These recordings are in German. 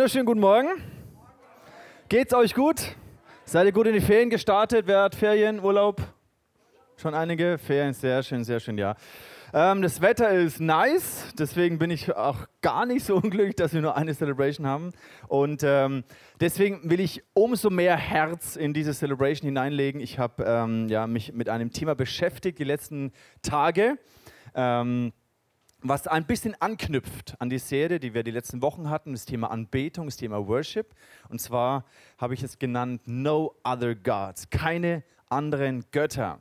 Wunderschönen guten Morgen. Geht's euch gut? Seid ihr gut in die Ferien gestartet? Wer hat Ferien, Urlaub? Schon einige Ferien, sehr schön, sehr schön, ja. Ähm, das Wetter ist nice, deswegen bin ich auch gar nicht so unglücklich, dass wir nur eine Celebration haben. Und ähm, deswegen will ich umso mehr Herz in diese Celebration hineinlegen. Ich habe ähm, ja, mich mit einem Thema beschäftigt die letzten Tage. Ähm, was ein bisschen anknüpft an die Serie, die wir die letzten Wochen hatten, das Thema Anbetung, das Thema Worship. Und zwar habe ich es genannt No Other Gods, keine anderen Götter.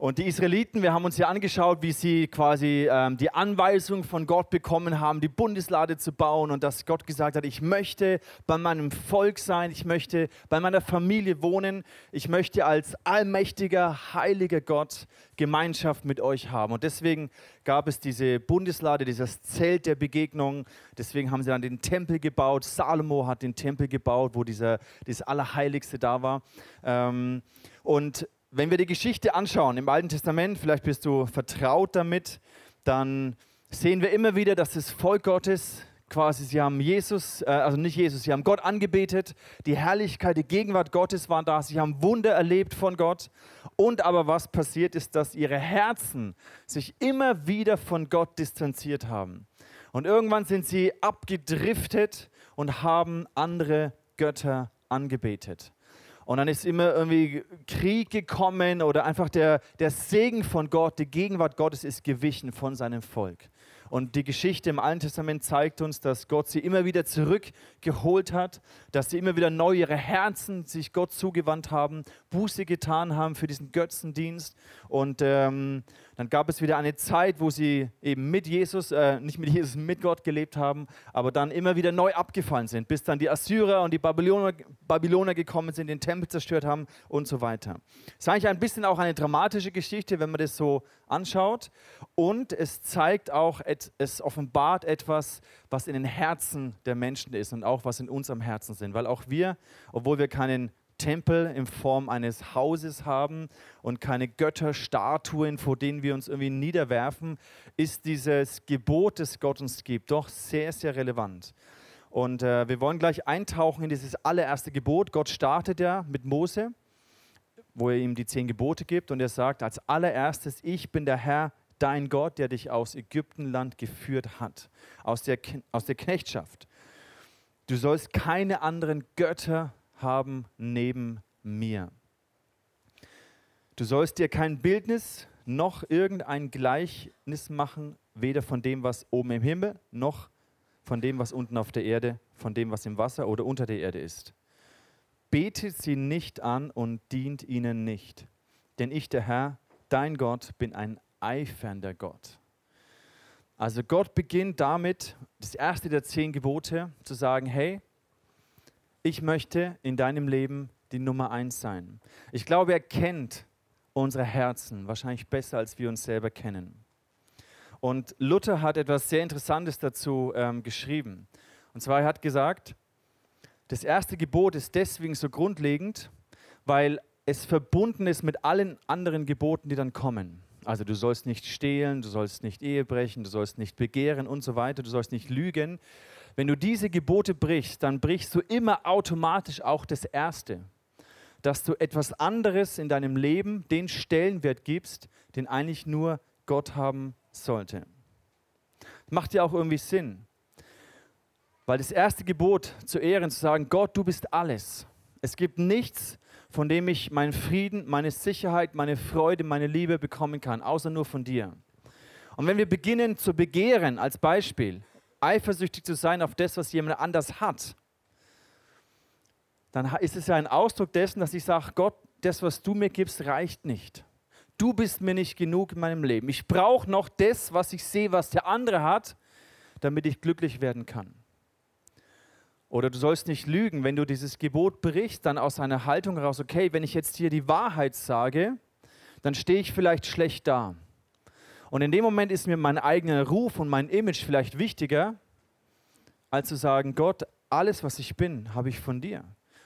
Und die Israeliten, wir haben uns ja angeschaut, wie sie quasi ähm, die Anweisung von Gott bekommen haben, die Bundeslade zu bauen und dass Gott gesagt hat, ich möchte bei meinem Volk sein, ich möchte bei meiner Familie wohnen, ich möchte als allmächtiger, heiliger Gott Gemeinschaft mit euch haben. Und deswegen gab es diese Bundeslade, dieses Zelt der Begegnung. Deswegen haben sie dann den Tempel gebaut. Salomo hat den Tempel gebaut, wo dieser, dieses Allerheiligste da war. Ähm, und wenn wir die Geschichte anschauen im Alten Testament, vielleicht bist du vertraut damit, dann sehen wir immer wieder, dass das Volk Gottes quasi, sie haben Jesus, äh, also nicht Jesus, sie haben Gott angebetet, die Herrlichkeit, die Gegenwart Gottes war da, sie haben Wunder erlebt von Gott. Und aber was passiert ist, dass ihre Herzen sich immer wieder von Gott distanziert haben. Und irgendwann sind sie abgedriftet und haben andere Götter angebetet. Und dann ist immer irgendwie Krieg gekommen oder einfach der, der Segen von Gott, die Gegenwart Gottes ist gewichen von seinem Volk. Und die Geschichte im Alten Testament zeigt uns, dass Gott sie immer wieder zurückgeholt hat, dass sie immer wieder neu ihre Herzen sich Gott zugewandt haben, Buße getan haben für diesen Götzendienst. Und ähm, dann gab es wieder eine Zeit, wo sie eben mit Jesus, äh, nicht mit Jesus, mit Gott gelebt haben, aber dann immer wieder neu abgefallen sind, bis dann die Assyrer und die Babyloner, Babyloner gekommen sind, den Tempel zerstört haben und so weiter. Es ist eigentlich ein bisschen auch eine dramatische Geschichte, wenn man das so anschaut. Und es zeigt auch, es offenbart etwas, was in den Herzen der Menschen ist und auch was in unserem Herzen sind. Weil auch wir, obwohl wir keinen Tempel in Form eines Hauses haben und keine Götterstatuen, vor denen wir uns irgendwie niederwerfen, ist dieses Gebot, das Gott uns gibt, doch sehr, sehr relevant. Und äh, wir wollen gleich eintauchen in dieses allererste Gebot. Gott startet ja mit Mose, wo er ihm die zehn Gebote gibt und er sagt als allererstes, ich bin der Herr, dein Gott, der dich aus Ägyptenland geführt hat, aus der, aus der Knechtschaft. Du sollst keine anderen Götter haben neben mir. Du sollst dir kein Bildnis noch irgendein Gleichnis machen, weder von dem, was oben im Himmel, noch von dem, was unten auf der Erde, von dem, was im Wasser oder unter der Erde ist. Betet sie nicht an und dient ihnen nicht, denn ich, der Herr, dein Gott, bin ein eifernder Gott. Also Gott beginnt damit, das erste der zehn Gebote, zu sagen, hey, ich möchte in deinem Leben die Nummer eins sein. Ich glaube, er kennt unsere Herzen wahrscheinlich besser, als wir uns selber kennen. Und Luther hat etwas sehr Interessantes dazu ähm, geschrieben. Und zwar, er hat gesagt, das erste Gebot ist deswegen so grundlegend, weil es verbunden ist mit allen anderen Geboten, die dann kommen. Also du sollst nicht stehlen, du sollst nicht Ehe brechen, du sollst nicht begehren und so weiter, du sollst nicht lügen. Wenn du diese Gebote brichst, dann brichst du immer automatisch auch das Erste, dass du etwas anderes in deinem Leben den Stellenwert gibst, den eigentlich nur Gott haben sollte. Macht ja auch irgendwie Sinn. Weil das erste Gebot zu ehren, zu sagen, Gott, du bist alles. Es gibt nichts, von dem ich meinen Frieden, meine Sicherheit, meine Freude, meine Liebe bekommen kann, außer nur von dir. Und wenn wir beginnen zu begehren, als Beispiel, eifersüchtig zu sein auf das, was jemand anders hat, dann ist es ja ein Ausdruck dessen, dass ich sage, Gott, das, was du mir gibst, reicht nicht. Du bist mir nicht genug in meinem Leben. Ich brauche noch das, was ich sehe, was der andere hat, damit ich glücklich werden kann. Oder du sollst nicht lügen, wenn du dieses Gebot brichst, dann aus einer Haltung heraus, okay, wenn ich jetzt hier die Wahrheit sage, dann stehe ich vielleicht schlecht da. Und in dem Moment ist mir mein eigener Ruf und mein Image vielleicht wichtiger, als zu sagen, Gott, alles, was ich bin, habe ich von dir.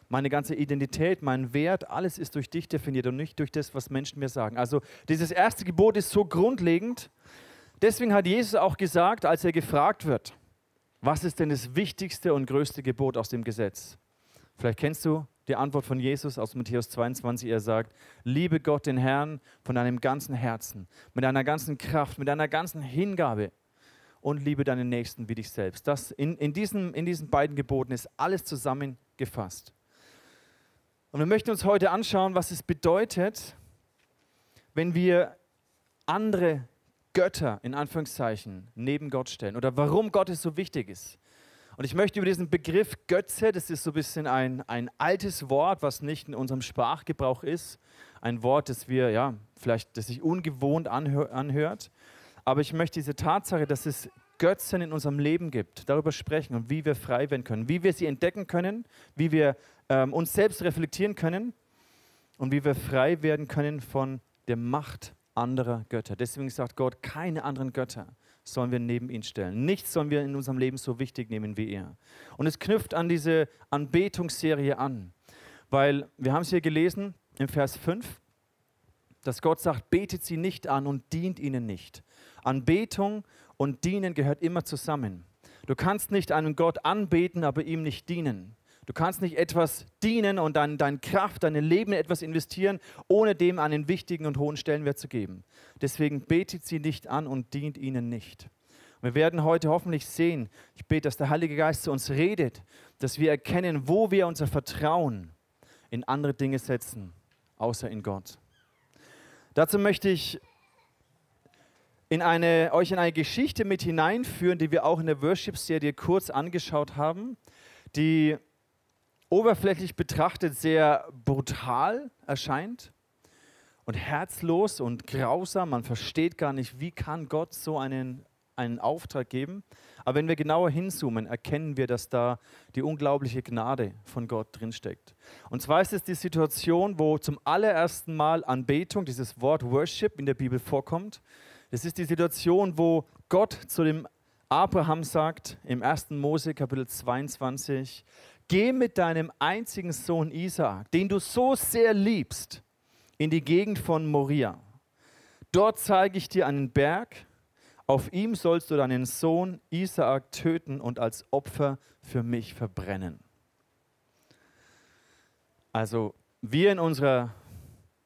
Meine ganze Identität, mein Wert, alles ist durch dich definiert und nicht durch das, was Menschen mir sagen. Also dieses erste Gebot ist so grundlegend. Deswegen hat Jesus auch gesagt, als er gefragt wird, Was ist denn das wichtigste und größte Gebot aus dem Gesetz? Vielleicht kennst du die Antwort von Jesus aus Matthäus 22. Er sagt, liebe Gott den Herrn von deinem ganzen Herzen, mit deiner ganzen Kraft, mit deiner ganzen Hingabe und liebe deinen Nächsten wie dich selbst. Das in, in, diesen, in diesen beiden Geboten ist alles zusammengefasst. Und wir möchten uns heute anschauen, was es bedeutet, wenn wir andere Götter in Anführungszeichen neben Gott stellen oder warum Gott es so wichtig ist. Und ich möchte über diesen Begriff Götze, das ist so ein bisschen ein, ein altes Wort, was nicht in unserem Sprachgebrauch ist, ein Wort, das wir, ja, vielleicht, das sich ungewohnt anhör, anhört. Aber ich möchte diese Tatsache, dass es Götzen in unserem Leben gibt, darüber sprechen und wie wir frei werden können, wie wir sie entdecken können, wie wir ähm, uns selbst reflektieren können und wie wir frei werden können von der Macht anderer Götter. Deswegen sagt Gott, keine anderen Götter sollen wir neben ihn stellen. Nichts sollen wir in unserem Leben so wichtig nehmen wie er. Und es knüpft an diese Anbetungsserie an, weil wir haben es hier gelesen im Vers 5, dass Gott sagt, betet sie nicht an und dient ihnen nicht. Anbetung und Dienen gehört immer zusammen. Du kannst nicht einen Gott anbeten, aber ihm nicht dienen. Du kannst nicht etwas dienen und dann deine Kraft, dein Leben in etwas investieren, ohne dem einen wichtigen und hohen Stellenwert zu geben. Deswegen betet sie nicht an und dient ihnen nicht. Wir werden heute hoffentlich sehen, ich bete, dass der Heilige Geist zu uns redet, dass wir erkennen, wo wir unser Vertrauen in andere Dinge setzen, außer in Gott. Dazu möchte ich in eine, euch in eine Geschichte mit hineinführen, die wir auch in der Worship-Serie kurz angeschaut haben, die oberflächlich betrachtet sehr brutal erscheint und herzlos und grausam. Man versteht gar nicht, wie kann Gott so einen, einen Auftrag geben. Aber wenn wir genauer hinzoomen, erkennen wir, dass da die unglaubliche Gnade von Gott drinsteckt. Und zwar ist es die Situation, wo zum allerersten Mal Anbetung, dieses Wort Worship in der Bibel vorkommt. Das ist die Situation, wo Gott zu dem Abraham sagt im 1. Mose Kapitel 22, Geh mit deinem einzigen Sohn Isaak, den du so sehr liebst, in die Gegend von Moria. Dort zeige ich dir einen Berg, auf ihm sollst du deinen Sohn Isaak töten und als Opfer für mich verbrennen. Also wir in unserer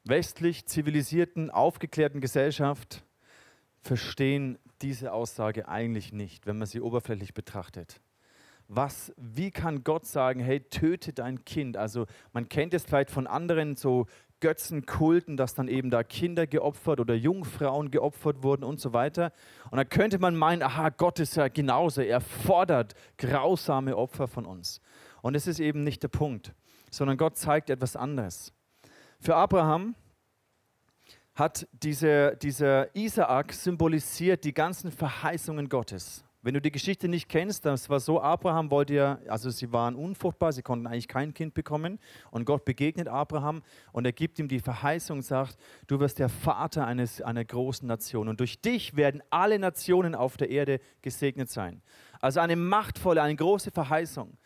westlich zivilisierten, aufgeklärten Gesellschaft verstehen diese Aussage eigentlich nicht, wenn man sie oberflächlich betrachtet was, wie kann Gott sagen, hey, töte dein Kind? Also man kennt es vielleicht von anderen so Götzenkulten, dass dann eben da Kinder geopfert oder Jungfrauen geopfert wurden und so weiter. Und da könnte man meinen, aha, Gott ist ja genauso, er fordert grausame Opfer von uns. Und es ist eben nicht der Punkt, sondern Gott zeigt etwas anderes. Für Abraham hat dieser, dieser Isaak symbolisiert die ganzen Verheißungen Gottes. Wenn du die Geschichte nicht kennst, das war so, Abraham wollte ja, also sie waren unfruchtbar, sie konnten eigentlich kein Kind bekommen und Gott begegnet Abraham und er gibt ihm die Verheißung, sagt, du wirst der Vater eines, einer großen Nation und durch dich werden alle Nationen auf der Erde gesegnet sein. Also eine machtvolle, eine große Verheißung.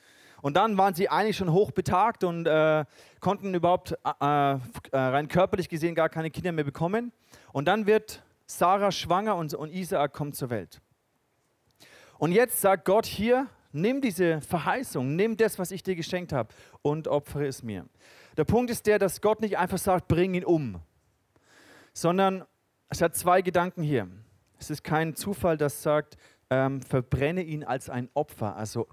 Und dann waren sie eigentlich schon hochbetagt und äh, konnten überhaupt äh, äh, rein körperlich gesehen gar keine Kinder mehr bekommen. Und dann wird Sarah schwanger und, und Isaak kommt zur Welt. Und jetzt sagt Gott hier, nimm diese Verheißung, nimm das, was ich dir geschenkt habe und opfere es mir. Der Punkt ist der, dass Gott nicht einfach sagt, bring ihn um, sondern es hat zwei Gedanken hier. Es ist kein Zufall, das sagt, ähm, verbrenne ihn als ein Opfer. Also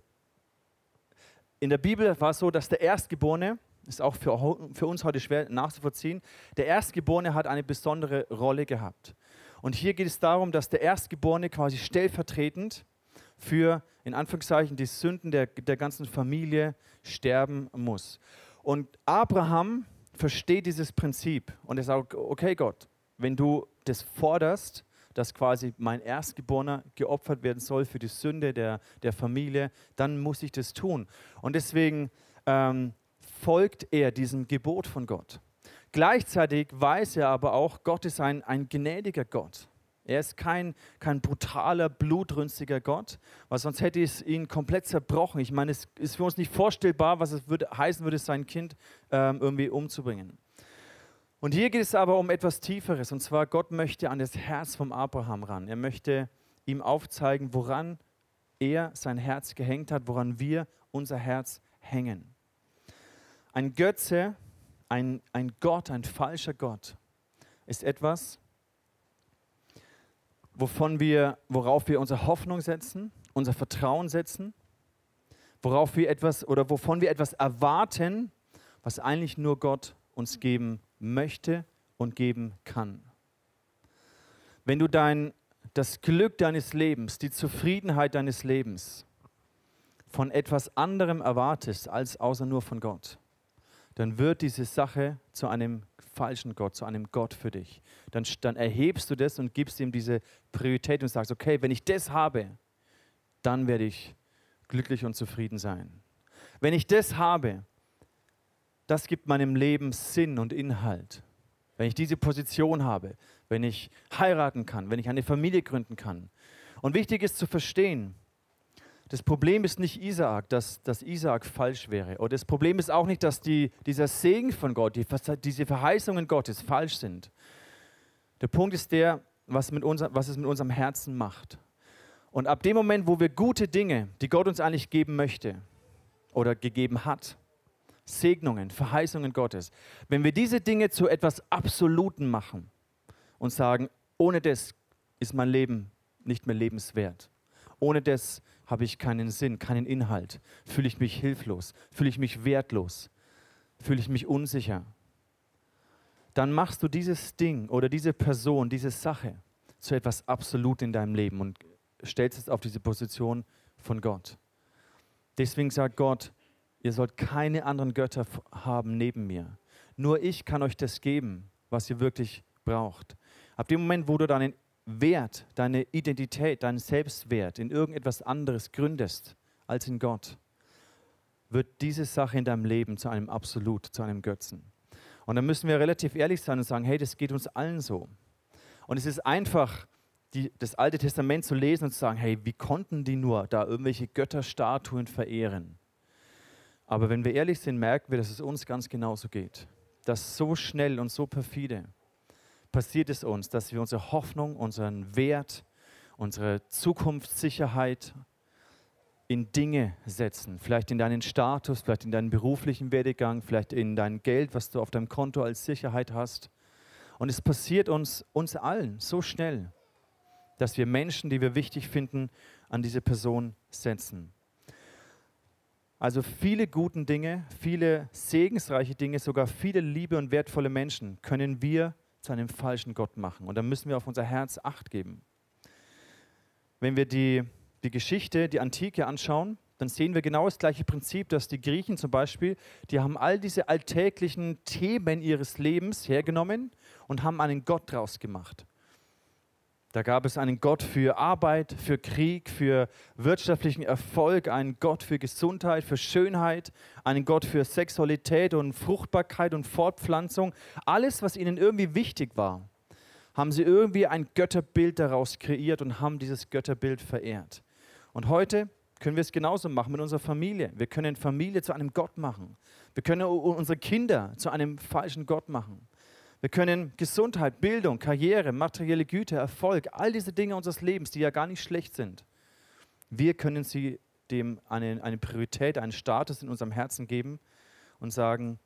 in der Bibel war es so, dass der Erstgeborene, ist auch für, für uns heute schwer nachzuvollziehen, der Erstgeborene hat eine besondere Rolle gehabt. Und hier geht es darum, dass der Erstgeborene quasi stellvertretend für, in Anführungszeichen, die Sünden der, der ganzen Familie sterben muss. Und Abraham versteht dieses Prinzip und er sagt, okay Gott, wenn du das forderst, dass quasi mein Erstgeborener geopfert werden soll für die Sünde der, der Familie, dann muss ich das tun. Und deswegen ähm, folgt er diesem Gebot von Gott. Gleichzeitig weiß er aber auch, Gott ist ein, ein gnädiger Gott. Er ist kein, kein brutaler, blutrünstiger Gott, weil sonst hätte es ihn komplett zerbrochen. Ich meine, es ist für uns nicht vorstellbar, was es würde, heißen würde, sein Kind ähm, irgendwie umzubringen. Und hier geht es aber um etwas Tieferes, und zwar Gott möchte an das Herz vom Abraham ran. Er möchte ihm aufzeigen, woran er sein Herz gehängt hat, woran wir unser Herz hängen. Ein Götze, ein, ein Gott, ein falscher Gott, ist etwas, wovon wir, worauf wir unsere Hoffnung setzen, unser Vertrauen setzen, worauf wir etwas oder wovon wir etwas erwarten, was eigentlich nur Gott uns geben möchte und geben kann. Wenn du dein, das Glück deines Lebens, die Zufriedenheit deines Lebens von etwas anderem erwartest als außer nur von Gott, dann wird diese Sache zu einem falschen Gott, zu einem Gott für dich. Dann, dann erhebst du das und gibst ihm diese Priorität und sagst, okay, wenn ich das habe, dann werde ich glücklich und zufrieden sein. Wenn ich das habe, das gibt meinem Leben Sinn und Inhalt. Wenn ich diese Position habe, wenn ich heiraten kann, wenn ich eine Familie gründen kann. Und wichtig ist zu verstehen, das Problem ist nicht Isaak, dass, dass Isaak falsch wäre. Oder das Problem ist auch nicht, dass die, dieser Segen von Gott, die, diese Verheißungen Gottes falsch sind. Der Punkt ist der, was, mit unser, was es mit unserem Herzen macht. Und ab dem Moment, wo wir gute Dinge, die Gott uns eigentlich geben möchte oder gegeben hat, Segnungen, Verheißungen Gottes, wenn wir diese Dinge zu etwas Absoluten machen und sagen, ohne das ist mein Leben nicht mehr lebenswert, ohne das habe ich keinen Sinn, keinen Inhalt, fühle ich mich hilflos, fühle ich mich wertlos, fühle ich mich unsicher, dann machst du dieses Ding oder diese Person, diese Sache zu etwas absolut in deinem Leben und stellst es auf diese Position von Gott. Deswegen sagt Gott, ihr sollt keine anderen Götter haben neben mir. Nur ich kann euch das geben, was ihr wirklich braucht. Ab dem Moment, wo du deinen Wert, deine Identität, deinen Selbstwert in irgendetwas anderes gründest als in Gott, wird diese Sache in deinem Leben zu einem Absolut, zu einem Götzen. Und dann müssen wir relativ ehrlich sein und sagen, hey, das geht uns allen so. Und es ist einfach, die, das Alte Testament zu lesen und zu sagen, hey, wie konnten die nur da irgendwelche Götterstatuen verehren? Aber wenn wir ehrlich sind, merken wir, dass es uns ganz genauso geht. Dass so schnell und so perfide passiert es uns, dass wir unsere Hoffnung, unseren Wert, unsere Zukunftssicherheit in Dinge setzen. Vielleicht in deinen Status, vielleicht in deinen beruflichen Werdegang, vielleicht in dein Geld, was du auf deinem Konto als Sicherheit hast. Und es passiert uns, uns allen so schnell, dass wir Menschen, die wir wichtig finden, an diese Person setzen. Also viele guten Dinge, viele segensreiche Dinge, sogar viele liebe und wertvolle Menschen können wir zu einem falschen Gott machen. Und da müssen wir auf unser Herz acht geben. Wenn wir die, die Geschichte, die Antike anschauen, dann sehen wir genau das gleiche Prinzip, dass die Griechen zum Beispiel, die haben all diese alltäglichen Themen ihres Lebens hergenommen und haben einen Gott draus gemacht. Da gab es einen Gott für Arbeit, für Krieg, für wirtschaftlichen Erfolg, einen Gott für Gesundheit, für Schönheit, einen Gott für Sexualität und Fruchtbarkeit und Fortpflanzung. Alles, was ihnen irgendwie wichtig war, haben sie irgendwie ein Götterbild daraus kreiert und haben dieses Götterbild verehrt. Und heute können wir es genauso machen mit unserer Familie. Wir können Familie zu einem Gott machen. Wir können unsere Kinder zu einem falschen Gott machen. Wir können Gesundheit, Bildung, Karriere, materielle Güter, Erfolg, all diese Dinge unseres Lebens, die ja gar nicht schlecht sind, wir können sie dem eine, eine Priorität, einen Status in unserem Herzen geben und sagen,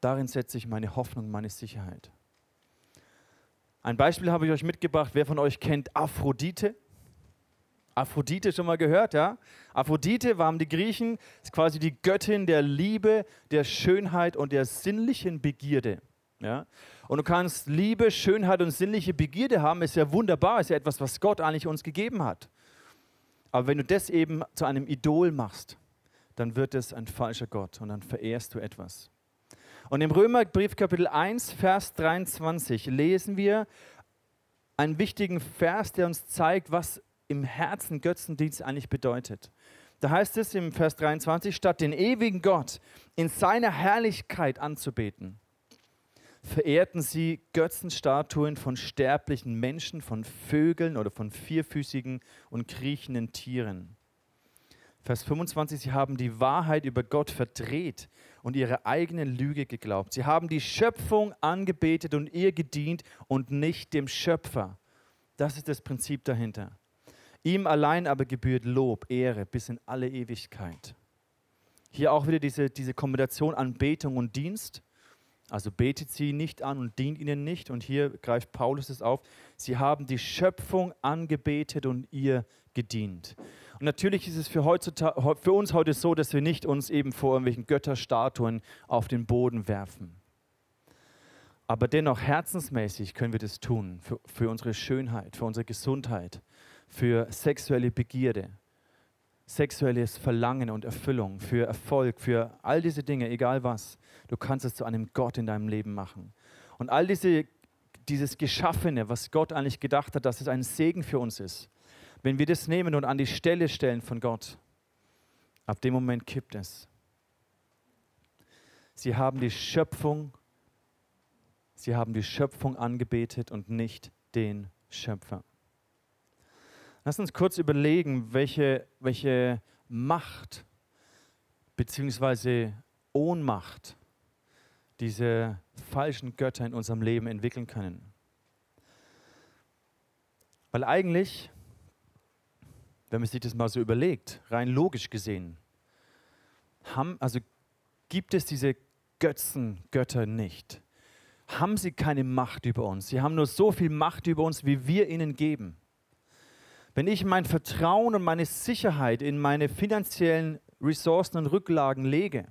darin setze ich meine Hoffnung, meine Sicherheit. Ein Beispiel habe ich euch mitgebracht. Wer von euch kennt Aphrodite? Aphrodite schon mal gehört, ja? Aphrodite waren die Griechen, ist quasi die Göttin der Liebe, der Schönheit und der sinnlichen Begierde. Ja? Und du kannst Liebe, Schönheit und sinnliche Begierde haben, ist ja wunderbar, ist ja etwas, was Gott eigentlich uns gegeben hat. Aber wenn du das eben zu einem Idol machst, dann wird es ein falscher Gott und dann verehrst du etwas. Und im Römerbrief Kapitel 1, Vers 23 lesen wir einen wichtigen Vers, der uns zeigt, was im Herzen Götzendienst eigentlich bedeutet. Da heißt es im Vers 23, statt den ewigen Gott in seiner Herrlichkeit anzubeten verehrten sie Götzenstatuen von sterblichen Menschen, von Vögeln oder von vierfüßigen und kriechenden Tieren. Vers 25, sie haben die Wahrheit über Gott verdreht und ihre eigene Lüge geglaubt. Sie haben die Schöpfung angebetet und ihr gedient und nicht dem Schöpfer. Das ist das Prinzip dahinter. Ihm allein aber gebührt Lob, Ehre bis in alle Ewigkeit. Hier auch wieder diese, diese Kombination Anbetung und Dienst. Also betet sie nicht an und dient ihnen nicht. Und hier greift Paulus es auf. Sie haben die Schöpfung angebetet und ihr gedient. Und natürlich ist es für, heutzutage, für uns heute so, dass wir nicht uns eben vor irgendwelchen Götterstatuen auf den Boden werfen. Aber dennoch herzensmäßig können wir das tun für, für unsere Schönheit, für unsere Gesundheit, für sexuelle Begierde, sexuelles Verlangen und Erfüllung, für Erfolg, für all diese Dinge, egal was. Du kannst es zu einem Gott in deinem Leben machen. Und all diese, dieses Geschaffene, was Gott eigentlich gedacht hat, dass es ein Segen für uns ist, wenn wir das nehmen und an die Stelle stellen von Gott, ab dem Moment kippt es. Sie haben die Schöpfung, sie haben die Schöpfung angebetet und nicht den Schöpfer. Lass uns kurz überlegen, welche, welche Macht bzw. Ohnmacht diese falschen Götter in unserem Leben entwickeln können. Weil eigentlich, wenn man sich das mal so überlegt, rein logisch gesehen, haben, also gibt es diese Götzengötter nicht. Haben sie keine Macht über uns. Sie haben nur so viel Macht über uns, wie wir ihnen geben. Wenn ich mein Vertrauen und meine Sicherheit in meine finanziellen Ressourcen und Rücklagen lege,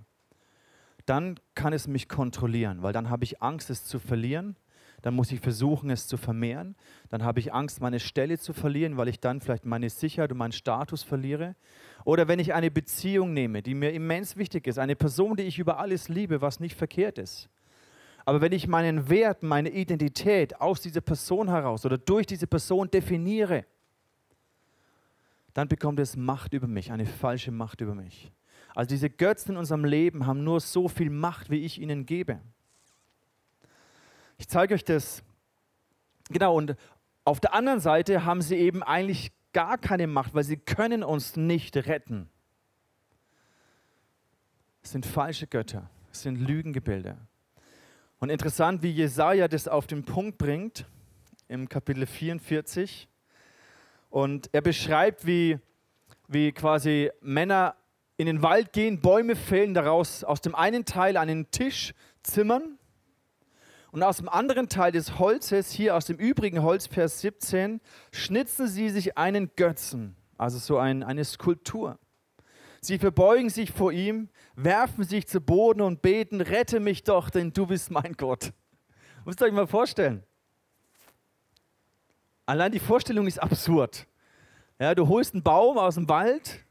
dann kann es mich kontrollieren, weil dann habe ich Angst, es zu verlieren. Dann muss ich versuchen, es zu vermehren. Dann habe ich Angst, meine Stelle zu verlieren, weil ich dann vielleicht meine Sicherheit und meinen Status verliere. Oder wenn ich eine Beziehung nehme, die mir immens wichtig ist, eine Person, die ich über alles liebe, was nicht verkehrt ist. Aber wenn ich meinen Wert, meine Identität aus dieser Person heraus oder durch diese Person definiere, dann bekommt es Macht über mich, eine falsche Macht über mich. Also diese Götzen in unserem Leben haben nur so viel Macht, wie ich ihnen gebe. Ich zeige euch das. Genau, und auf der anderen Seite haben sie eben eigentlich gar keine Macht, weil sie können uns nicht retten. Es sind falsche Götter, es sind Lügengebilde. Und interessant, wie Jesaja das auf den Punkt bringt, im Kapitel 44. Und er beschreibt, wie, wie quasi Männer in den Wald gehen, Bäume fällen, daraus aus dem einen Teil einen Tisch zimmern und aus dem anderen Teil des Holzes, hier aus dem übrigen Holz, Vers 17, schnitzen sie sich einen Götzen, also so ein, eine Skulptur. Sie verbeugen sich vor ihm, werfen sich zu Boden und beten, rette mich doch, denn du bist mein Gott. Müsst ihr euch mal vorstellen. Allein die Vorstellung ist absurd. Ja, du holst einen Baum aus dem Wald,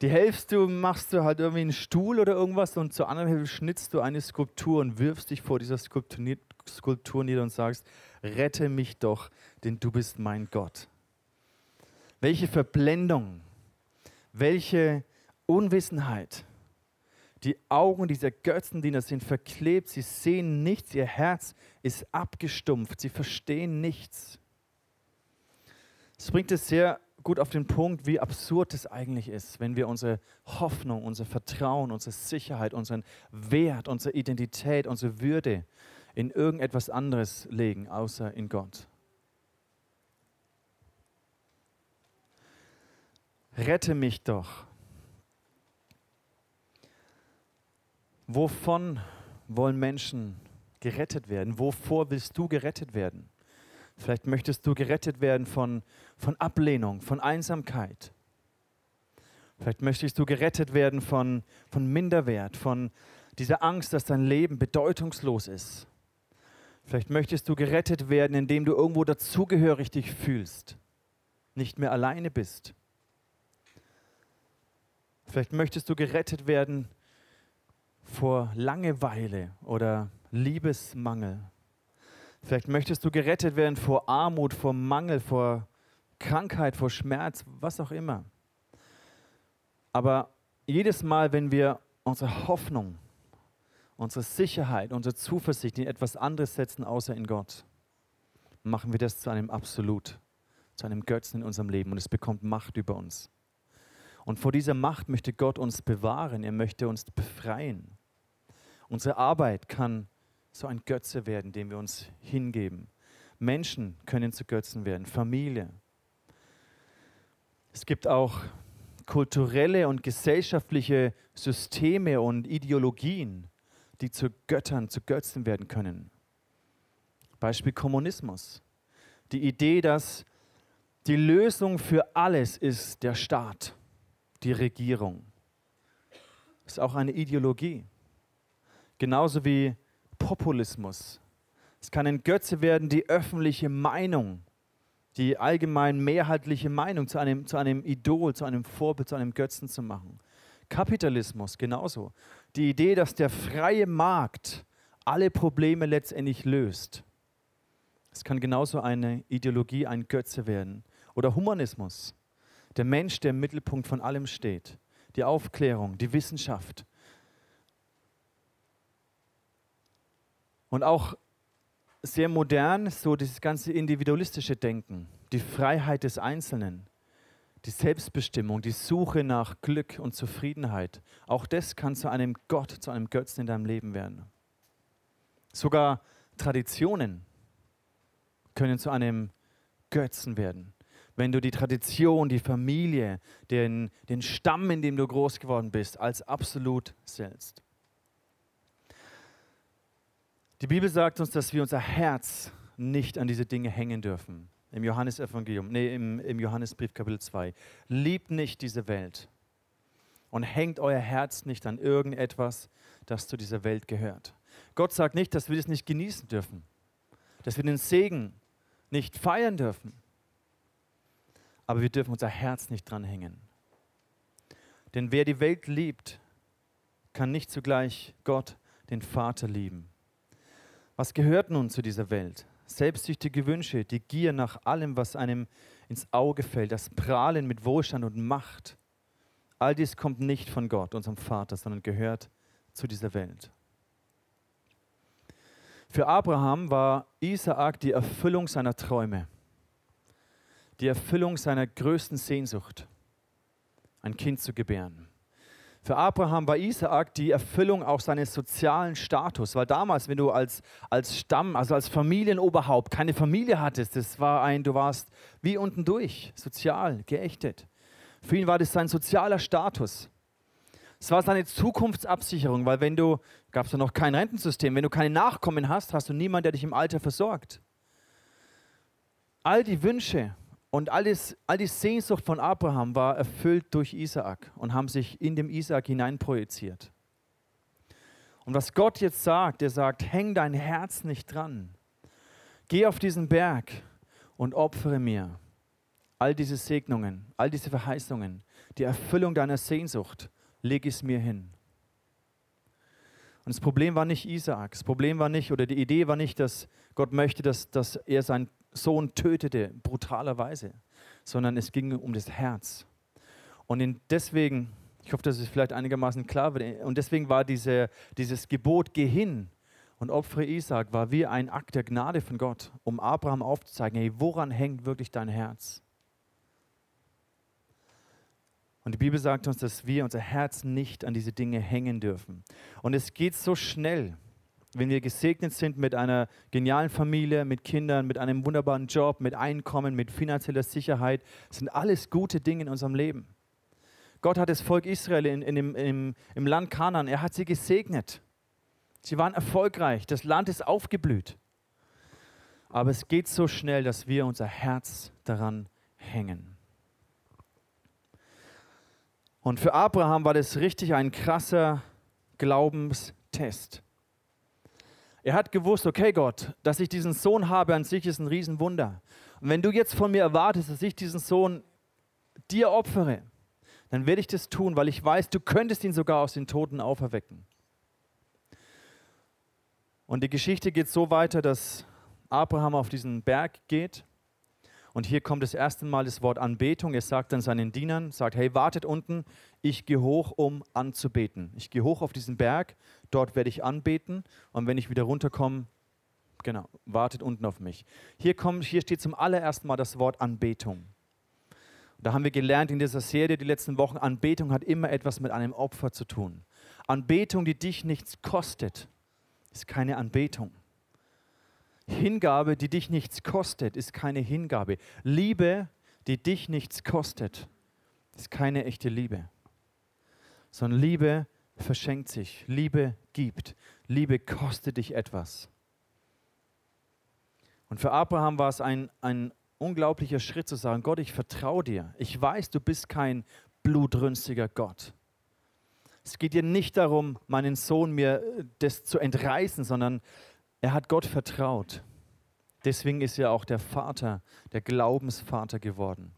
die Hälfte machst du halt irgendwie einen Stuhl oder irgendwas und zur anderen Hälfte schnitzt du eine Skulptur und wirfst dich vor dieser Skulptur nieder und sagst, rette mich doch, denn du bist mein Gott. Welche Verblendung, welche Unwissenheit. Die Augen dieser Götzendiener sind verklebt, sie sehen nichts, ihr Herz ist abgestumpft, sie verstehen nichts. Es bringt es sehr gut auf den Punkt, wie absurd es eigentlich ist, wenn wir unsere Hoffnung, unser Vertrauen, unsere Sicherheit, unseren Wert, unsere Identität, unsere Würde in irgendetwas anderes legen, außer in Gott. Rette mich doch. Wovon wollen Menschen gerettet werden? Wovor willst du gerettet werden? Vielleicht möchtest du gerettet werden von, von Ablehnung, von Einsamkeit. Vielleicht möchtest du gerettet werden von, von Minderwert, von dieser Angst, dass dein Leben bedeutungslos ist. Vielleicht möchtest du gerettet werden, indem du irgendwo dazugehörig dich fühlst, nicht mehr alleine bist. Vielleicht möchtest du gerettet werden vor Langeweile oder Liebesmangel. Vielleicht möchtest du gerettet werden vor Armut, vor Mangel, vor Krankheit, vor Schmerz, was auch immer. Aber jedes Mal, wenn wir unsere Hoffnung, unsere Sicherheit, unsere Zuversicht in etwas anderes setzen, außer in Gott, machen wir das zu einem Absolut, zu einem Götzen in unserem Leben und es bekommt Macht über uns. Und vor dieser Macht möchte Gott uns bewahren, er möchte uns befreien. Unsere Arbeit kann so ein Götze werden, dem wir uns hingeben. Menschen können zu Götzen werden, Familie. Es gibt auch kulturelle und gesellschaftliche Systeme und Ideologien, die zu Göttern, zu Götzen werden können. Beispiel Kommunismus. Die Idee, dass die Lösung für alles ist der Staat, die Regierung. Ist auch eine Ideologie. Genauso wie Populismus. Es kann ein Götze werden, die öffentliche Meinung die allgemein mehrheitliche Meinung zu einem, zu einem Idol, zu einem Vorbild, zu einem Götzen zu machen. Kapitalismus genauso. Die Idee, dass der freie Markt alle Probleme letztendlich löst. Es kann genauso eine Ideologie, ein Götze werden. Oder Humanismus. Der Mensch, der im Mittelpunkt von allem steht. Die Aufklärung, die Wissenschaft. Und auch sehr modern, so dieses ganze individualistische Denken, die Freiheit des Einzelnen, die Selbstbestimmung, die Suche nach Glück und Zufriedenheit. Auch das kann zu einem Gott, zu einem Götzen in deinem Leben werden. Sogar Traditionen können zu einem Götzen werden. Wenn du die Tradition, die Familie, den, den Stamm, in dem du groß geworden bist, als absolut selbst. Die Bibel sagt uns, dass wir unser Herz nicht an diese Dinge hängen dürfen. Im Johannesevangelium, nee, im, im Johannesbrief Kapitel 2. Liebt nicht diese Welt und hängt euer Herz nicht an irgendetwas, das zu dieser Welt gehört. Gott sagt nicht, dass wir das nicht genießen dürfen, dass wir den Segen nicht feiern dürfen, aber wir dürfen unser Herz nicht dran hängen. Denn wer die Welt liebt, kann nicht zugleich Gott, den Vater, lieben. Was gehört nun zu dieser Welt? Selbstsüchtige Wünsche, die Gier nach allem, was einem ins Auge fällt, das Prahlen mit Wohlstand und Macht. All dies kommt nicht von Gott, unserem Vater, sondern gehört zu dieser Welt. Für Abraham war Isaak die Erfüllung seiner Träume, die Erfüllung seiner größten Sehnsucht, ein Kind zu gebären. Für Abraham war Isaak die Erfüllung auch seines sozialen Status, weil damals, wenn du als, als Stamm, also als Familienoberhaupt keine Familie hattest, das war ein, du warst wie unten durch, sozial, geächtet. Für ihn war das sein sozialer Status. Es war seine Zukunftsabsicherung, weil wenn du, gab es ja noch kein Rentensystem, wenn du keine Nachkommen hast, hast du niemanden, der dich im Alter versorgt. All die Wünsche, und alles, all die Sehnsucht von Abraham war erfüllt durch Isaak und haben sich in dem Isaak hineinprojiziert. Und was Gott jetzt sagt, er sagt, häng dein Herz nicht dran. Geh auf diesen Berg und opfere mir all diese Segnungen, all diese Verheißungen, die Erfüllung deiner Sehnsucht, leg es mir hin. Und das Problem war nicht Isaak, das Problem war nicht, oder die Idee war nicht, dass Gott möchte, dass, dass er sein Sohn tötete, brutalerweise, sondern es ging um das Herz. Und deswegen, ich hoffe, dass es vielleicht einigermaßen klar wird, und deswegen war diese, dieses Gebot, geh hin und opfere Isaac, war wie ein Akt der Gnade von Gott, um Abraham aufzuzeigen, hey, woran hängt wirklich dein Herz? Und die Bibel sagt uns, dass wir unser Herz nicht an diese Dinge hängen dürfen. Und es geht so schnell wenn wir gesegnet sind mit einer genialen Familie, mit Kindern, mit einem wunderbaren Job, mit Einkommen, mit finanzieller Sicherheit, sind alles gute Dinge in unserem Leben. Gott hat das Volk Israel in, in, im, im Land Kanaan, er hat sie gesegnet. Sie waren erfolgreich, das Land ist aufgeblüht. Aber es geht so schnell, dass wir unser Herz daran hängen. Und für Abraham war das richtig ein krasser Glaubenstest. Er hat gewusst, okay Gott, dass ich diesen Sohn habe an sich ist ein Riesenwunder. Und wenn du jetzt von mir erwartest, dass ich diesen Sohn dir opfere, dann werde ich das tun, weil ich weiß, du könntest ihn sogar aus den Toten auferwecken. Und die Geschichte geht so weiter, dass Abraham auf diesen Berg geht und hier kommt das erste Mal das Wort Anbetung. Er sagt dann seinen Dienern, sagt, hey, wartet unten, ich gehe hoch, um anzubeten. Ich gehe hoch auf diesen Berg, dort werde ich anbeten und wenn ich wieder runterkomme, genau, wartet unten auf mich. Hier, kommt, hier steht zum allerersten Mal das Wort Anbetung. Da haben wir gelernt in dieser Serie die letzten Wochen, Anbetung hat immer etwas mit einem Opfer zu tun. Anbetung, die dich nichts kostet, ist keine Anbetung. Hingabe, die dich nichts kostet, ist keine Hingabe. Liebe, die dich nichts kostet, ist keine echte Liebe. Sondern Liebe verschenkt sich, Liebe gibt, Liebe kostet dich etwas. Und für Abraham war es ein, ein unglaublicher Schritt zu sagen, Gott, ich vertraue dir. Ich weiß, du bist kein blutrünstiger Gott. Es geht dir nicht darum, meinen Sohn mir äh, das zu entreißen, sondern er hat Gott vertraut. Deswegen ist er auch der Vater, der Glaubensvater geworden.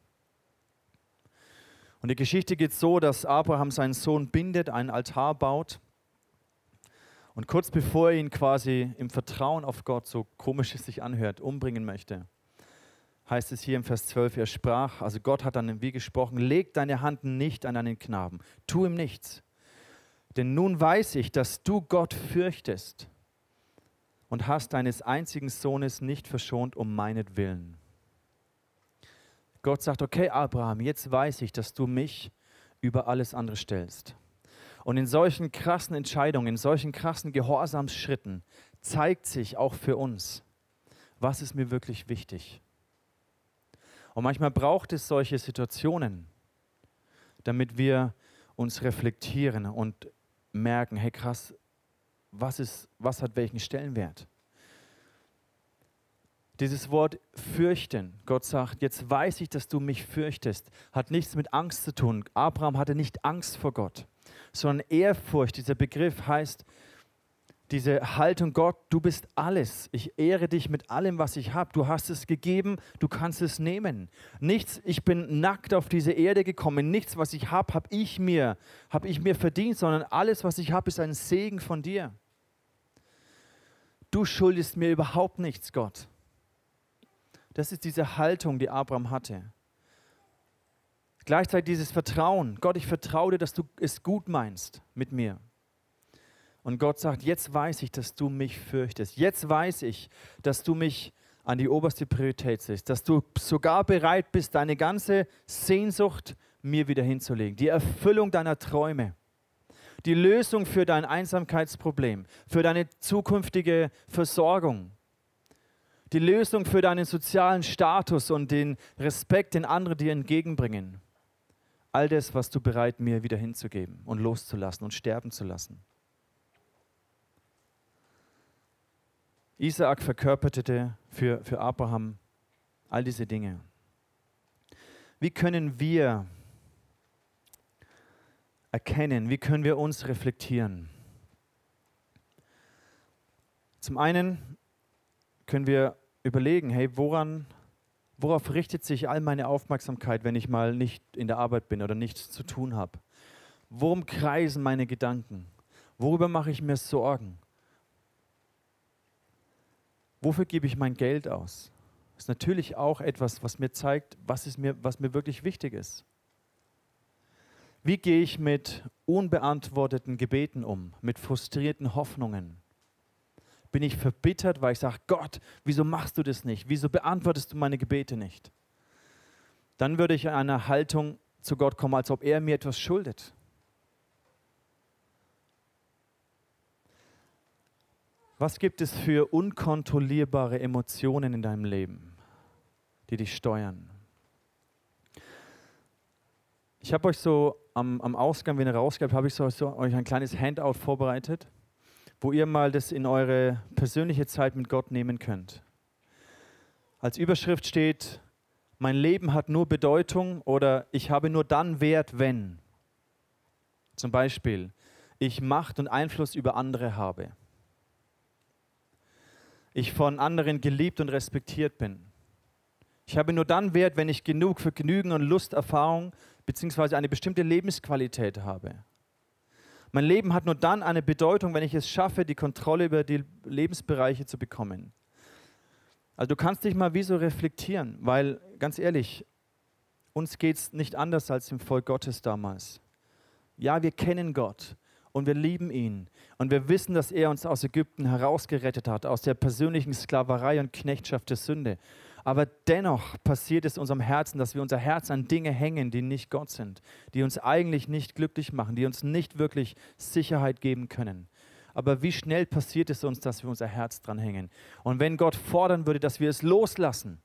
Und die Geschichte geht so, dass Abraham seinen Sohn bindet, einen Altar baut. Und kurz bevor er ihn quasi im Vertrauen auf Gott, so komisch es sich anhört, umbringen möchte, heißt es hier im Vers 12, er sprach, also Gott hat dann wie gesprochen, leg deine Hand nicht an einen Knaben, tu ihm nichts. Denn nun weiß ich, dass du Gott fürchtest und hast deines einzigen Sohnes nicht verschont um meinetwillen. Gott sagt, okay Abraham, jetzt weiß ich, dass du mich über alles andere stellst. Und in solchen krassen Entscheidungen, in solchen krassen Gehorsamsschritten zeigt sich auch für uns, was ist mir wirklich wichtig. Und manchmal braucht es solche Situationen, damit wir uns reflektieren und merken, hey krass, was, ist, was hat welchen Stellenwert? Dieses Wort fürchten, Gott sagt, jetzt weiß ich, dass du mich fürchtest, hat nichts mit Angst zu tun. Abraham hatte nicht Angst vor Gott, sondern Ehrfurcht. Dieser Begriff heißt, diese Haltung, Gott, du bist alles. Ich ehre dich mit allem, was ich habe. Du hast es gegeben, du kannst es nehmen. Nichts, ich bin nackt auf diese Erde gekommen. Nichts, was ich habe, habe ich mir, habe ich mir verdient, sondern alles, was ich habe, ist ein Segen von dir. Du schuldest mir überhaupt nichts, Gott. Das ist diese Haltung, die Abraham hatte. Gleichzeitig dieses Vertrauen. Gott, ich vertraue dir, dass du es gut meinst mit mir. Und Gott sagt, jetzt weiß ich, dass du mich fürchtest. Jetzt weiß ich, dass du mich an die oberste Priorität setzt, dass du sogar bereit bist, deine ganze Sehnsucht mir wieder hinzulegen, die Erfüllung deiner Träume, die Lösung für dein Einsamkeitsproblem, für deine zukünftige Versorgung, die Lösung für deinen sozialen Status und den Respekt, den andere dir entgegenbringen. All das, was du bereit mir wieder hinzugeben und loszulassen und sterben zu lassen. Isaak verkörperte für, für Abraham all diese Dinge. Wie können wir erkennen, wie können wir uns reflektieren? Zum einen können wir überlegen, hey, woran, worauf richtet sich all meine Aufmerksamkeit, wenn ich mal nicht in der Arbeit bin oder nichts zu tun habe? Worum kreisen meine Gedanken? Worüber mache ich mir Sorgen? Wofür gebe ich mein Geld aus? Das ist natürlich auch etwas, was mir zeigt, was, ist mir, was mir wirklich wichtig ist. Wie gehe ich mit unbeantworteten Gebeten um, mit frustrierten Hoffnungen? Bin ich verbittert, weil ich sage, Gott, wieso machst du das nicht? Wieso beantwortest du meine Gebete nicht? Dann würde ich in eine Haltung zu Gott kommen, als ob er mir etwas schuldet. Was gibt es für unkontrollierbare Emotionen in deinem Leben, die dich steuern? Ich habe euch so am, am, Ausgang, wenn ihr rausgeht, habe ich so, so, euch ein kleines Handout vorbereitet, wo ihr mal das in eure persönliche Zeit mit Gott nehmen könnt. Als Überschrift steht, mein Leben hat nur Bedeutung oder ich habe nur dann Wert, wenn. Zum Beispiel, ich Macht und Einfluss über andere habe ich von anderen geliebt und respektiert bin. Ich habe nur dann Wert, wenn ich genug Vergnügen und Lusterfahrung bzw. eine bestimmte Lebensqualität habe. Mein Leben hat nur dann eine Bedeutung, wenn ich es schaffe, die Kontrolle über die Lebensbereiche zu bekommen. Also du kannst dich mal wie so reflektieren, weil ganz ehrlich, uns geht es nicht anders als im Volk Gottes damals. Ja, wir kennen Gott und wir lieben ihn. Und wir wissen, dass er uns aus Ägypten herausgerettet hat, aus der persönlichen Sklaverei und Knechtschaft der Sünde. Aber dennoch passiert es unserem Herzen, dass wir unser Herz an Dinge hängen, die nicht Gott sind, die uns eigentlich nicht glücklich machen, die uns nicht wirklich Sicherheit geben können. Aber wie schnell passiert es uns, dass wir unser Herz dran hängen? Und wenn Gott fordern würde, dass wir es loslassen,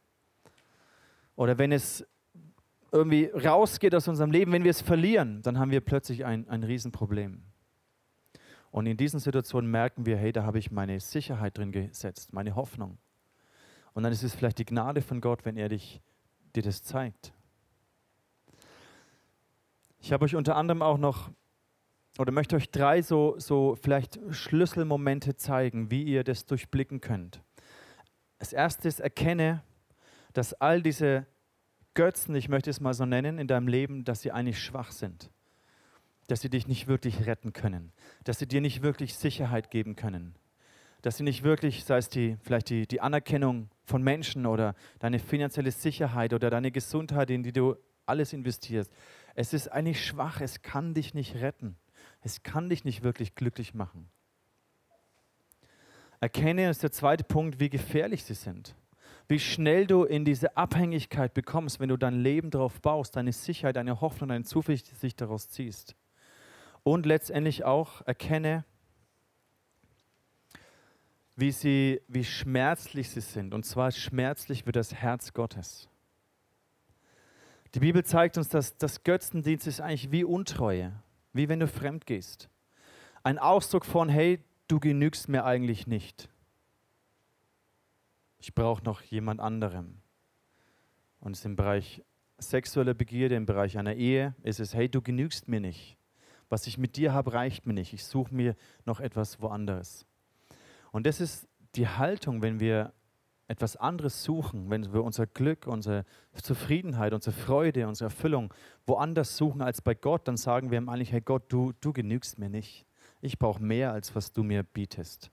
oder wenn es irgendwie rausgeht aus unserem Leben, wenn wir es verlieren, dann haben wir plötzlich ein, ein Riesenproblem. Und in diesen Situationen merken wir, hey, da habe ich meine Sicherheit drin gesetzt, meine Hoffnung. Und dann ist es vielleicht die Gnade von Gott, wenn er dich, dir das zeigt. Ich habe euch unter anderem auch noch oder möchte euch drei so, so vielleicht Schlüsselmomente zeigen, wie ihr das durchblicken könnt. Das erste ist, erkenne, dass all diese Götzen, ich möchte es mal so nennen, in deinem Leben, dass sie eigentlich schwach sind. Dass sie dich nicht wirklich retten können. Dass sie dir nicht wirklich Sicherheit geben können. Dass sie nicht wirklich, sei es die, vielleicht die, die Anerkennung von Menschen oder deine finanzielle Sicherheit oder deine Gesundheit, in die du alles investierst. Es ist eigentlich schwach, es kann dich nicht retten. Es kann dich nicht wirklich glücklich machen. Erkenne, ist der zweite Punkt, wie gefährlich sie sind. Wie schnell du in diese Abhängigkeit bekommst, wenn du dein Leben darauf baust, deine Sicherheit, deine Hoffnung, deine Zuversicht daraus ziehst. Und letztendlich auch erkenne, wie, sie, wie schmerzlich sie sind. Und zwar schmerzlich wird das Herz Gottes. Die Bibel zeigt uns, dass das Götzendienst ist eigentlich wie Untreue, wie wenn du fremd gehst. Ein Ausdruck von, hey, du genügst mir eigentlich nicht. Ich brauche noch jemand anderem. Und es ist im Bereich sexueller Begierde, im Bereich einer Ehe, ist es, hey, du genügst mir nicht. Was ich mit dir habe, reicht mir nicht. Ich suche mir noch etwas woanders. Und das ist die Haltung, wenn wir etwas anderes suchen, wenn wir unser Glück, unsere Zufriedenheit, unsere Freude, unsere Erfüllung woanders suchen als bei Gott, dann sagen wir ihm eigentlich, hey Gott, du, du genügst mir nicht. Ich brauche mehr, als was du mir bietest.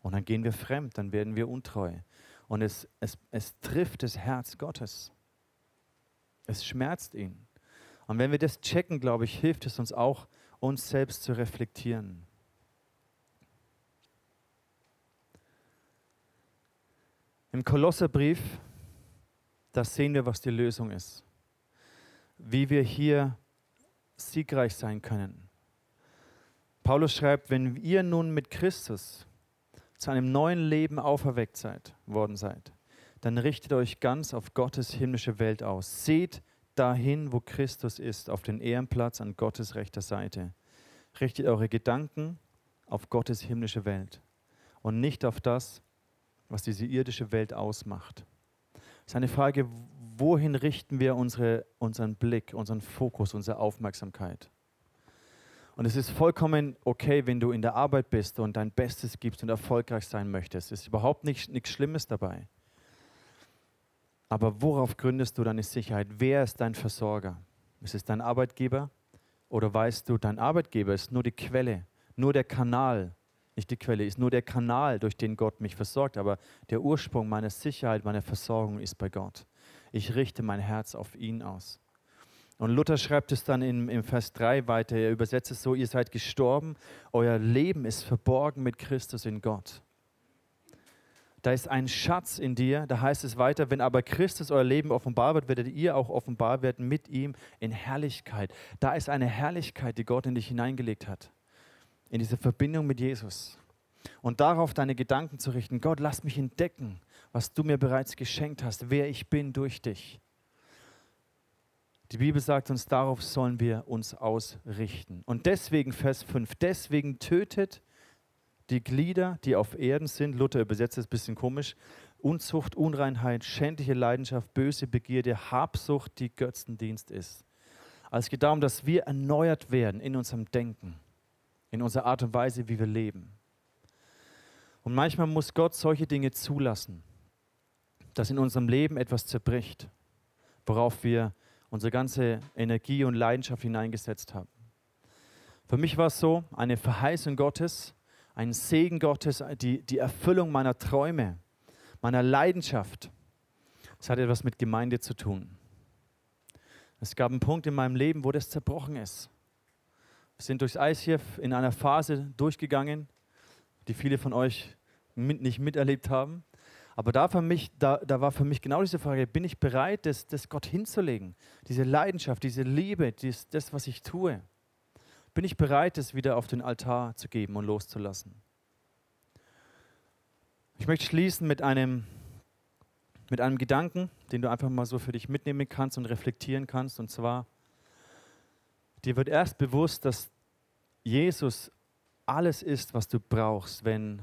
Und dann gehen wir fremd, dann werden wir untreu. Und es, es, es trifft das Herz Gottes. Es schmerzt ihn. Und wenn wir das checken, glaube ich, hilft es uns auch, uns selbst zu reflektieren. Im Kolosserbrief, da sehen wir, was die Lösung ist. Wie wir hier siegreich sein können. Paulus schreibt, wenn ihr nun mit Christus zu einem neuen Leben auferweckt seid, worden seid, dann richtet euch ganz auf Gottes himmlische Welt aus. Seht dahin, wo Christus ist, auf den Ehrenplatz an Gottes rechter Seite. Richtet eure Gedanken auf Gottes himmlische Welt und nicht auf das, was diese irdische Welt ausmacht. Es ist eine Frage, wohin richten wir unsere, unseren Blick, unseren Fokus, unsere Aufmerksamkeit? Und es ist vollkommen okay, wenn du in der Arbeit bist und dein Bestes gibst und erfolgreich sein möchtest. Es ist überhaupt nicht, nichts Schlimmes dabei. Aber worauf gründest du deine Sicherheit? Wer ist dein Versorger? Ist es dein Arbeitgeber? Oder weißt du, dein Arbeitgeber ist nur die Quelle, nur der Kanal, nicht die Quelle, ist nur der Kanal, durch den Gott mich versorgt, aber der Ursprung meiner Sicherheit, meiner Versorgung ist bei Gott. Ich richte mein Herz auf ihn aus. Und Luther schreibt es dann im, im Vers 3 weiter, er übersetzt es so, ihr seid gestorben, euer Leben ist verborgen mit Christus in Gott. Da ist ein Schatz in dir, da heißt es weiter, wenn aber Christus euer Leben offenbar wird, werdet ihr auch offenbar werden mit ihm in Herrlichkeit. Da ist eine Herrlichkeit, die Gott in dich hineingelegt hat in diese Verbindung mit Jesus und darauf deine Gedanken zu richten. Gott, lass mich entdecken, was du mir bereits geschenkt hast, wer ich bin durch dich. Die Bibel sagt uns, darauf sollen wir uns ausrichten. Und deswegen, Vers 5, deswegen tötet die Glieder, die auf Erden sind, Luther übersetzt es ein bisschen komisch, Unzucht, Unreinheit, schändliche Leidenschaft, böse Begierde, Habsucht, die Götzendienst ist. Also es geht darum, dass wir erneuert werden in unserem Denken in unserer Art und Weise, wie wir leben. Und manchmal muss Gott solche Dinge zulassen, dass in unserem Leben etwas zerbricht, worauf wir unsere ganze Energie und Leidenschaft hineingesetzt haben. Für mich war es so, eine Verheißung Gottes, ein Segen Gottes, die, die Erfüllung meiner Träume, meiner Leidenschaft. Es hat etwas mit Gemeinde zu tun. Es gab einen Punkt in meinem Leben, wo das zerbrochen ist. Sind durchs Eis hier in einer Phase durchgegangen, die viele von euch mit, nicht miterlebt haben. Aber da, für mich, da, da war für mich genau diese Frage, bin ich bereit, das, das Gott hinzulegen? Diese Leidenschaft, diese Liebe, dies, das, was ich tue. Bin ich bereit, das wieder auf den Altar zu geben und loszulassen? Ich möchte schließen mit einem, mit einem Gedanken, den du einfach mal so für dich mitnehmen kannst und reflektieren kannst. Und zwar, dir wird erst bewusst, dass Jesus alles ist, was du brauchst, wenn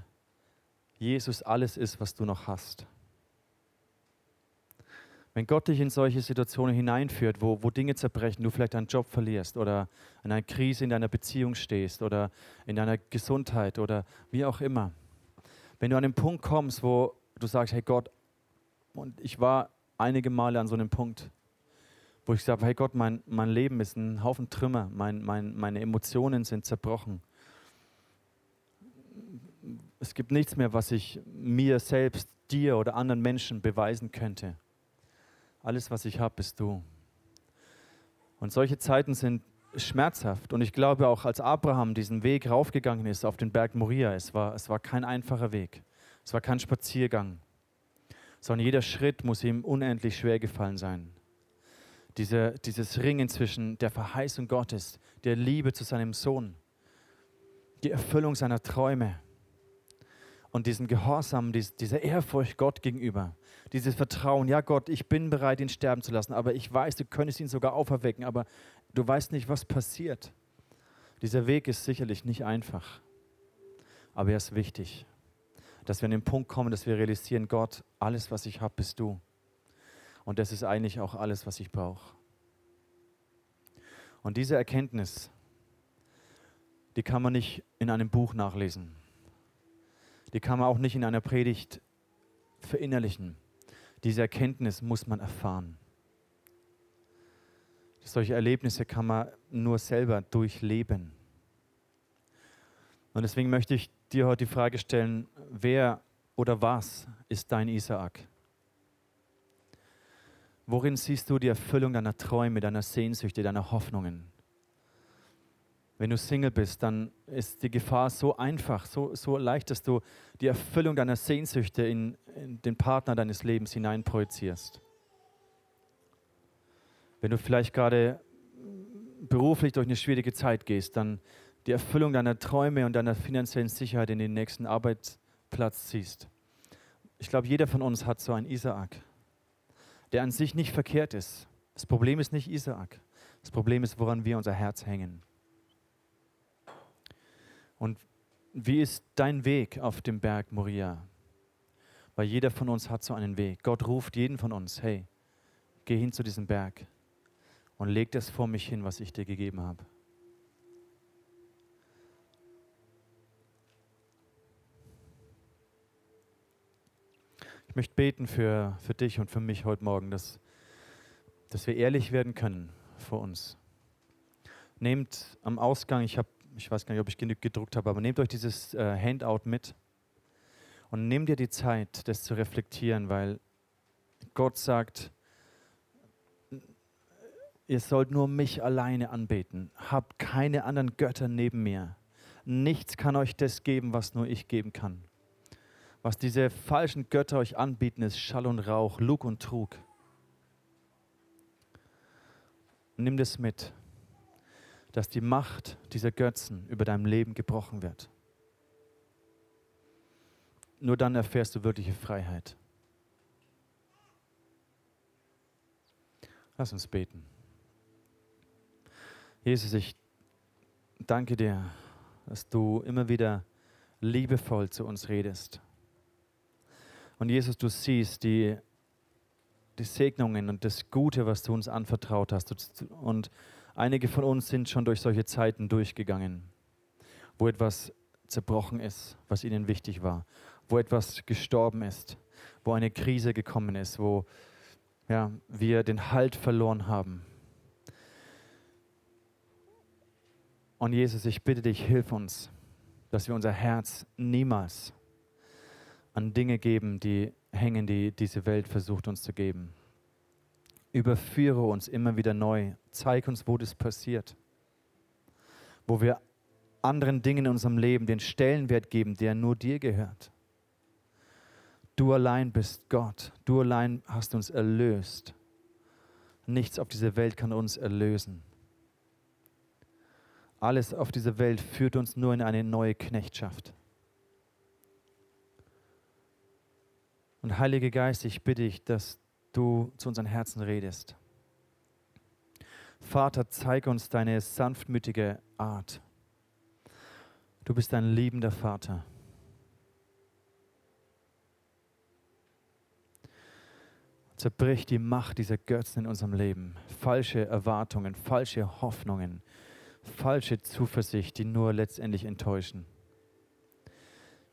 Jesus alles ist, was du noch hast. Wenn Gott dich in solche Situationen hineinführt, wo, wo Dinge zerbrechen, du vielleicht deinen Job verlierst oder in einer Krise in deiner Beziehung stehst oder in deiner Gesundheit oder wie auch immer. Wenn du an den Punkt kommst, wo du sagst, hey Gott, und ich war einige Male an so einem Punkt, wo ich sage, hey Gott, mein, mein Leben ist ein Haufen Trümmer, mein, mein, meine Emotionen sind zerbrochen. Es gibt nichts mehr, was ich mir selbst, dir oder anderen Menschen beweisen könnte. Alles, was ich habe, bist du. Und solche Zeiten sind schmerzhaft. Und ich glaube auch, als Abraham diesen Weg raufgegangen ist auf den Berg Moria, es war, es war kein einfacher Weg. Es war kein Spaziergang, sondern jeder Schritt muss ihm unendlich schwer gefallen sein. Diese, dieses Ringen zwischen der Verheißung Gottes, der Liebe zu seinem Sohn, die Erfüllung seiner Träume und diesen Gehorsam, diese Ehrfurcht Gott gegenüber, dieses Vertrauen, ja Gott, ich bin bereit, ihn sterben zu lassen, aber ich weiß, du könntest ihn sogar auferwecken, aber du weißt nicht, was passiert. Dieser Weg ist sicherlich nicht einfach, aber er ist wichtig, dass wir an den Punkt kommen, dass wir realisieren, Gott, alles, was ich habe, bist du. Und das ist eigentlich auch alles, was ich brauche. Und diese Erkenntnis, die kann man nicht in einem Buch nachlesen. Die kann man auch nicht in einer Predigt verinnerlichen. Diese Erkenntnis muss man erfahren. Solche Erlebnisse kann man nur selber durchleben. Und deswegen möchte ich dir heute die Frage stellen, wer oder was ist dein Isaak? Worin siehst du die Erfüllung deiner Träume, deiner Sehnsüchte, deiner Hoffnungen? Wenn du Single bist, dann ist die Gefahr so einfach, so, so leicht, dass du die Erfüllung deiner Sehnsüchte in, in den Partner deines Lebens hineinprojizierst. Wenn du vielleicht gerade beruflich durch eine schwierige Zeit gehst, dann die Erfüllung deiner Träume und deiner finanziellen Sicherheit in den nächsten Arbeitsplatz ziehst. Ich glaube, jeder von uns hat so einen Isaak, der an sich nicht verkehrt ist. Das Problem ist nicht Isaak. Das Problem ist, woran wir unser Herz hängen. Und wie ist dein Weg auf dem Berg Moria? Weil jeder von uns hat so einen Weg. Gott ruft jeden von uns, hey, geh hin zu diesem Berg und leg das vor mich hin, was ich dir gegeben habe. Ich möchte beten für, für dich und für mich heute Morgen, dass, dass wir ehrlich werden können vor uns. Nehmt am Ausgang, ich habe ich weiß gar nicht, ob ich genug gedruckt habe, aber nehmt euch dieses äh, Handout mit und nehmt dir die Zeit, das zu reflektieren, weil Gott sagt, ihr sollt nur mich alleine anbeten. Habt keine anderen Götter neben mir. Nichts kann euch das geben, was nur ich geben kann. Was diese falschen Götter euch anbieten, ist Schall und Rauch, Lug und Trug. Nimm das mit dass die Macht dieser Götzen über deinem Leben gebrochen wird. Nur dann erfährst du wirkliche Freiheit. Lass uns beten. Jesus, ich danke dir, dass du immer wieder liebevoll zu uns redest. Und Jesus, du siehst die, die Segnungen und das Gute, was du uns anvertraut hast. Und Einige von uns sind schon durch solche Zeiten durchgegangen, wo etwas zerbrochen ist, was ihnen wichtig war, wo etwas gestorben ist, wo eine Krise gekommen ist, wo ja, wir den Halt verloren haben. Und Jesus, ich bitte dich, hilf uns, dass wir unser Herz niemals an Dinge geben, die hängen, die diese Welt versucht uns zu geben. Überführe uns immer wieder neu. Zeig uns, wo das passiert. Wo wir anderen Dingen in unserem Leben den Stellenwert geben, der nur dir gehört. Du allein bist Gott. Du allein hast uns erlöst. Nichts auf dieser Welt kann uns erlösen. Alles auf dieser Welt führt uns nur in eine neue Knechtschaft. Und Heiliger Geist, ich bitte dich, dass du zu unseren Herzen redest. Vater, zeig uns deine sanftmütige Art. Du bist ein liebender Vater. Zerbrich die Macht dieser Götzen in unserem Leben. Falsche Erwartungen, falsche Hoffnungen, falsche Zuversicht, die nur letztendlich enttäuschen.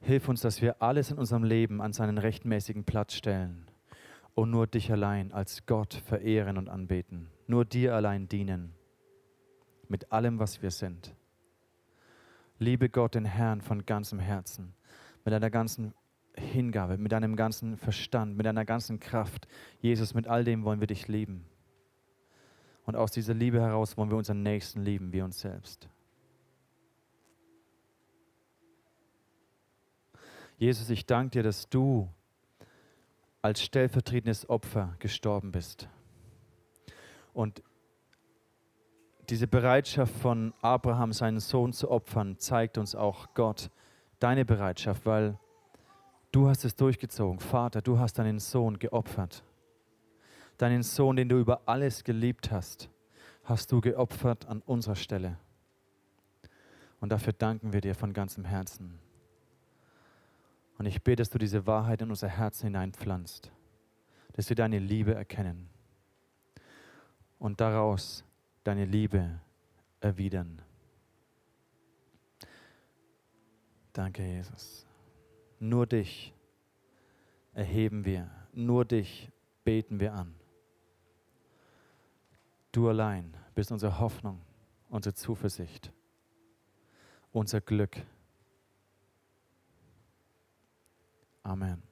Hilf uns, dass wir alles in unserem Leben an seinen rechtmäßigen Platz stellen und nur dich allein als Gott verehren und anbeten, nur dir allein dienen, mit allem, was wir sind. Liebe Gott, den Herrn von ganzem Herzen, mit deiner ganzen Hingabe, mit deinem ganzen Verstand, mit deiner ganzen Kraft. Jesus, mit all dem wollen wir dich lieben. Und aus dieser Liebe heraus wollen wir unseren Nächsten lieben wie uns selbst. Jesus, ich danke dir, dass du als stellvertretendes Opfer gestorben bist. Und diese Bereitschaft von Abraham, seinen Sohn zu opfern, zeigt uns auch Gott deine Bereitschaft, weil du hast es durchgezogen. Vater, du hast deinen Sohn geopfert. Deinen Sohn, den du über alles geliebt hast, hast du geopfert an unserer Stelle. Und dafür danken wir dir von ganzem Herzen. Und ich bete, dass du diese Wahrheit in unser Herz hineinpflanzt, dass wir deine Liebe erkennen und daraus deine Liebe erwidern. Danke, Jesus. Nur dich erheben wir, nur dich beten wir an. Du allein bist unsere Hoffnung, unsere Zuversicht, unser Glück. Amen.